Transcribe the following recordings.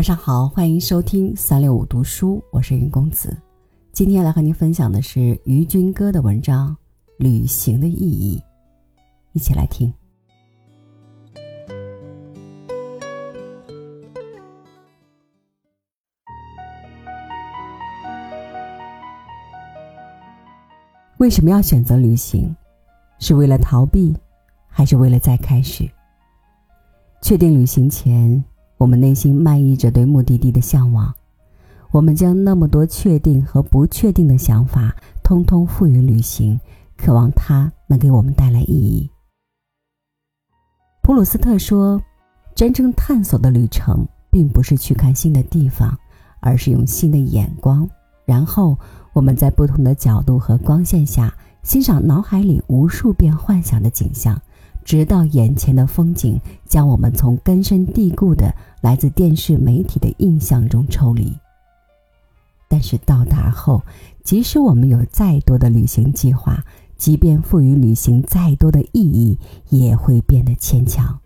晚上好，欢迎收听三六五读书，我是云公子。今天来和您分享的是于军哥的文章《旅行的意义》，一起来听。为什么要选择旅行？是为了逃避，还是为了再开始？确定旅行前。我们内心漫溢着对目的地的向往，我们将那么多确定和不确定的想法，通通赋予旅行，渴望它能给我们带来意义。普鲁斯特说：“真正探索的旅程，并不是去看新的地方，而是用新的眼光，然后我们在不同的角度和光线下，欣赏脑海里无数遍幻想的景象。”直到眼前的风景将我们从根深蒂固的来自电视媒体的印象中抽离。但是到达后，即使我们有再多的旅行计划，即便赋予旅行再多的意义，也会变得牵强。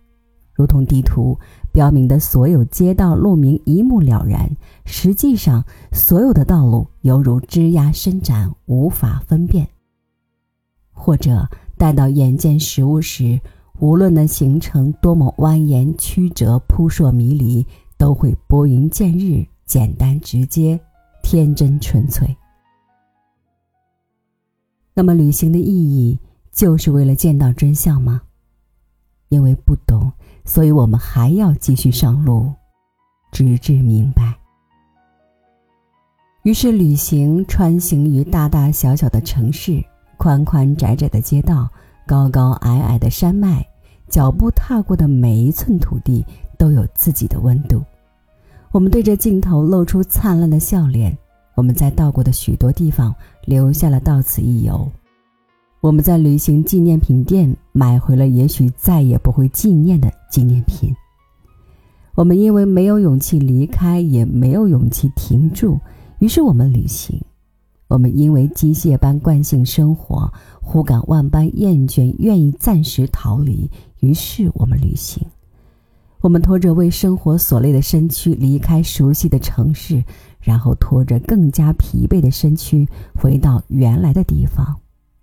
如同地图标明的所有街道路名一目了然，实际上所有的道路犹如枝桠伸展，无法分辨。或者。待到眼见实物时，无论那行程多么蜿蜒曲折、扑朔迷离，都会拨云见日，简单直接，天真纯粹。那么，旅行的意义就是为了见到真相吗？因为不懂，所以我们还要继续上路，直至明白。于是，旅行穿行于大大小小的城市。宽宽窄窄的街道，高高矮矮的山脉，脚步踏过的每一寸土地都有自己的温度。我们对着镜头露出灿烂的笑脸。我们在到过的许多地方留下了到此一游。我们在旅行纪念品店买回了也许再也不会纪念的纪念品。我们因为没有勇气离开，也没有勇气停住，于是我们旅行。我们因为机械般惯性生活，忽感万般厌倦，愿意暂时逃离，于是我们旅行。我们拖着为生活所累的身躯离开熟悉的城市，然后拖着更加疲惫的身躯回到原来的地方。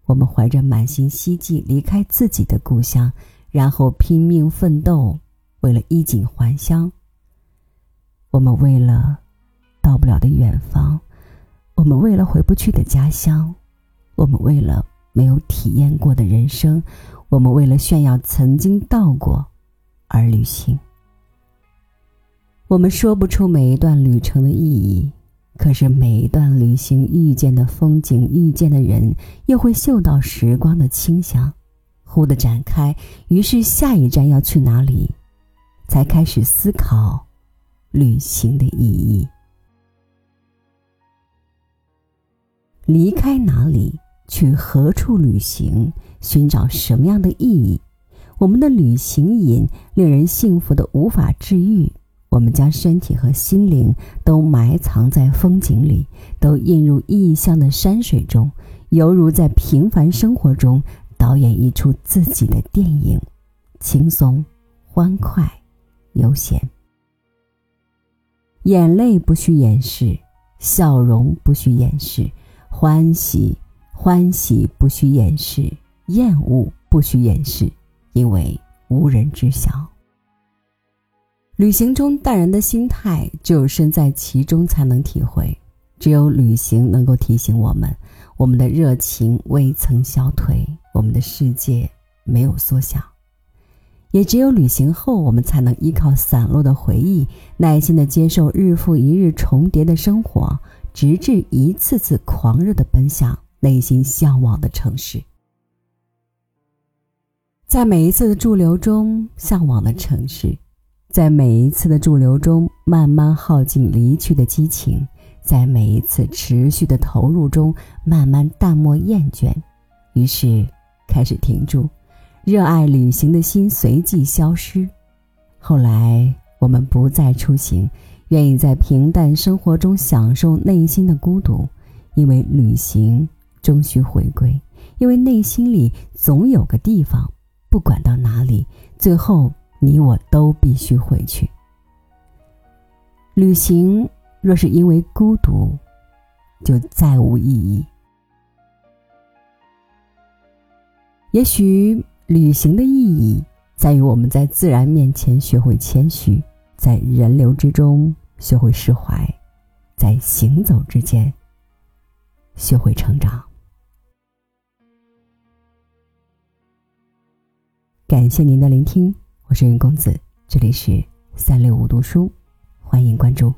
我们怀着满心希冀离开自己的故乡，然后拼命奋斗，为了衣锦还乡。我们为了到不了的远方。我们为了回不去的家乡，我们为了没有体验过的人生，我们为了炫耀曾经到过而旅行。我们说不出每一段旅程的意义，可是每一段旅行遇见的风景、遇见的人，又会嗅到时光的清香，忽的展开。于是下一站要去哪里，才开始思考旅行的意义。离开哪里，去何处旅行？寻找什么样的意义？我们的旅行瘾令人幸福的无法治愈。我们将身体和心灵都埋藏在风景里，都印入异乡的山水中，犹如在平凡生活中导演一出自己的电影，轻松、欢快、悠闲。眼泪不需掩饰，笑容不需掩饰。欢喜，欢喜不需掩饰；厌恶不需掩饰，因为无人知晓。旅行中淡然的心态，只有身在其中才能体会。只有旅行能够提醒我们，我们的热情未曾消退，我们的世界没有缩小。也只有旅行后，我们才能依靠散落的回忆，耐心的接受日复一日重叠的生活。直至一次次狂热的奔向内心向往的城市，在每一次的驻留中，向往的城市，在每一次的驻留中，慢慢耗尽离去的激情，在每一次持续的投入中，慢慢淡漠厌倦，于是开始停住，热爱旅行的心随即消失。后来，我们不再出行。愿意在平淡生活中享受内心的孤独，因为旅行终须回归，因为内心里总有个地方，不管到哪里，最后你我都必须回去。旅行若是因为孤独，就再无意义。也许旅行的意义在于我们在自然面前学会谦虚，在人流之中学会释怀，在行走之间学会成长。感谢您的聆听，我是云公子，这里是三六五读书，欢迎关注。